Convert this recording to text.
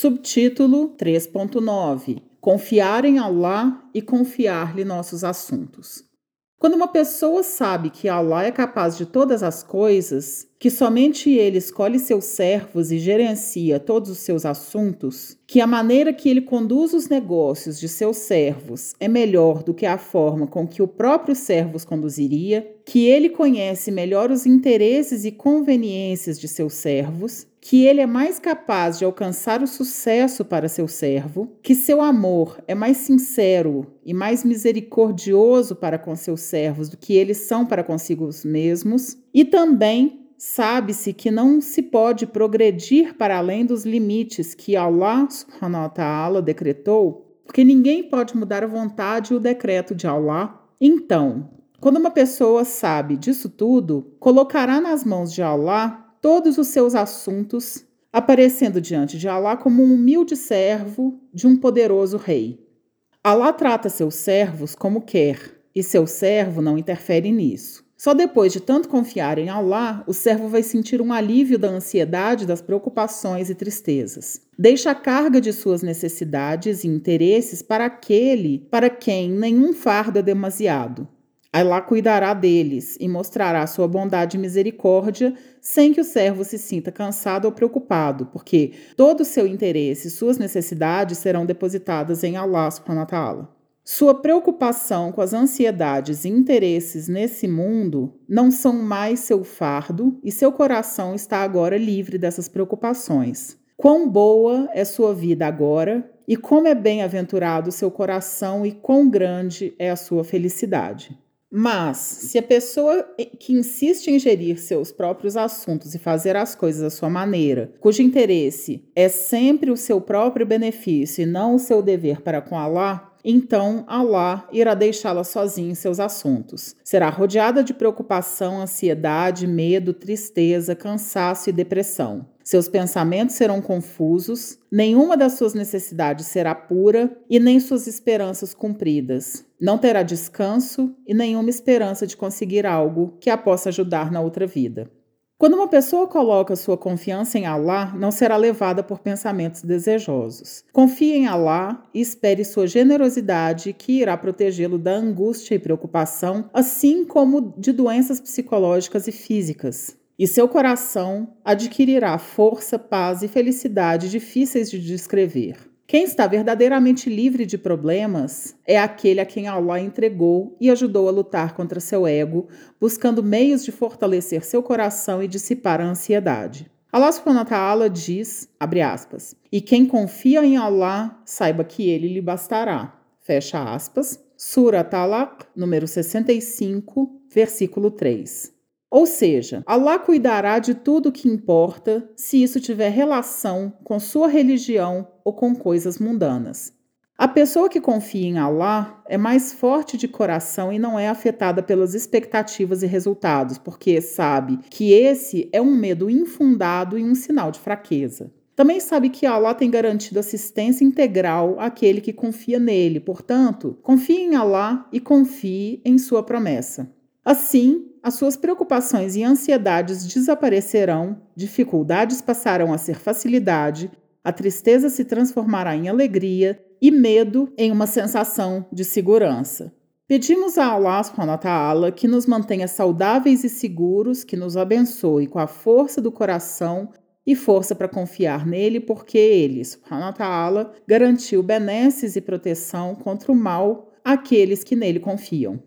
Subtítulo 3.9 Confiar em Allah e confiar-lhe nossos assuntos. Quando uma pessoa sabe que Allah é capaz de todas as coisas, que somente ele escolhe seus servos e gerencia todos os seus assuntos, que a maneira que ele conduz os negócios de seus servos é melhor do que a forma com que o próprio servo os conduziria, que ele conhece melhor os interesses e conveniências de seus servos, que ele é mais capaz de alcançar o sucesso para seu servo, que seu amor é mais sincero e mais misericordioso para com seus servos do que eles são para consigo mesmos, e também sabe-se que não se pode progredir para além dos limites que Allah subhanahu wa ta'ala decretou, porque ninguém pode mudar a vontade e o decreto de Allah. Então, quando uma pessoa sabe disso tudo, colocará nas mãos de Allah todos os seus assuntos, aparecendo diante de Allah como um humilde servo de um poderoso rei. Allah trata seus servos como quer, e seu servo não interfere nisso. Só depois de tanto confiar em Allah, o servo vai sentir um alívio da ansiedade, das preocupações e tristezas. Deixa a carga de suas necessidades e interesses para aquele para quem nenhum fardo é demasiado. Allah cuidará deles e mostrará sua bondade e misericórdia sem que o servo se sinta cansado ou preocupado, porque todo o seu interesse e suas necessidades serão depositadas em Allah subhanahu. Sua preocupação com as ansiedades e interesses nesse mundo não são mais seu fardo e seu coração está agora livre dessas preocupações. Quão boa é sua vida agora e como é bem-aventurado seu coração e quão grande é a sua felicidade. Mas, se a pessoa que insiste em gerir seus próprios assuntos e fazer as coisas à sua maneira, cujo interesse é sempre o seu próprio benefício e não o seu dever para com Allah, então Allah irá deixá-la sozinha em seus assuntos. Será rodeada de preocupação, ansiedade, medo, tristeza, cansaço e depressão. Seus pensamentos serão confusos, nenhuma das suas necessidades será pura e nem suas esperanças cumpridas. Não terá descanso e nenhuma esperança de conseguir algo que a possa ajudar na outra vida. Quando uma pessoa coloca sua confiança em Allah, não será levada por pensamentos desejosos. Confie em Allah e espere sua generosidade, que irá protegê-lo da angústia e preocupação, assim como de doenças psicológicas e físicas. E seu coração adquirirá força, paz e felicidade difíceis de descrever. Quem está verdadeiramente livre de problemas é aquele a quem Allah entregou e ajudou a lutar contra seu ego, buscando meios de fortalecer seu coração e dissipar a ansiedade. Allah subhanahu diz, abre aspas, e quem confia em Allah, saiba que ele lhe bastará. Fecha aspas. Sura Talaq, número 65, versículo 3. Ou seja, Allah cuidará de tudo o que importa se isso tiver relação com sua religião ou com coisas mundanas. A pessoa que confia em Allah é mais forte de coração e não é afetada pelas expectativas e resultados, porque sabe que esse é um medo infundado e um sinal de fraqueza. Também sabe que Allah tem garantido assistência integral àquele que confia nele, portanto, confie em Allah e confie em sua promessa. Assim, as suas preocupações e ansiedades desaparecerão, dificuldades passarão a ser facilidade, a tristeza se transformará em alegria e medo em uma sensação de segurança. Pedimos a Allah subhanahu que nos mantenha saudáveis e seguros, que nos abençoe com a força do coração e força para confiar nele, porque ele, subhanahu garantiu benesses e proteção contra o mal àqueles que nele confiam.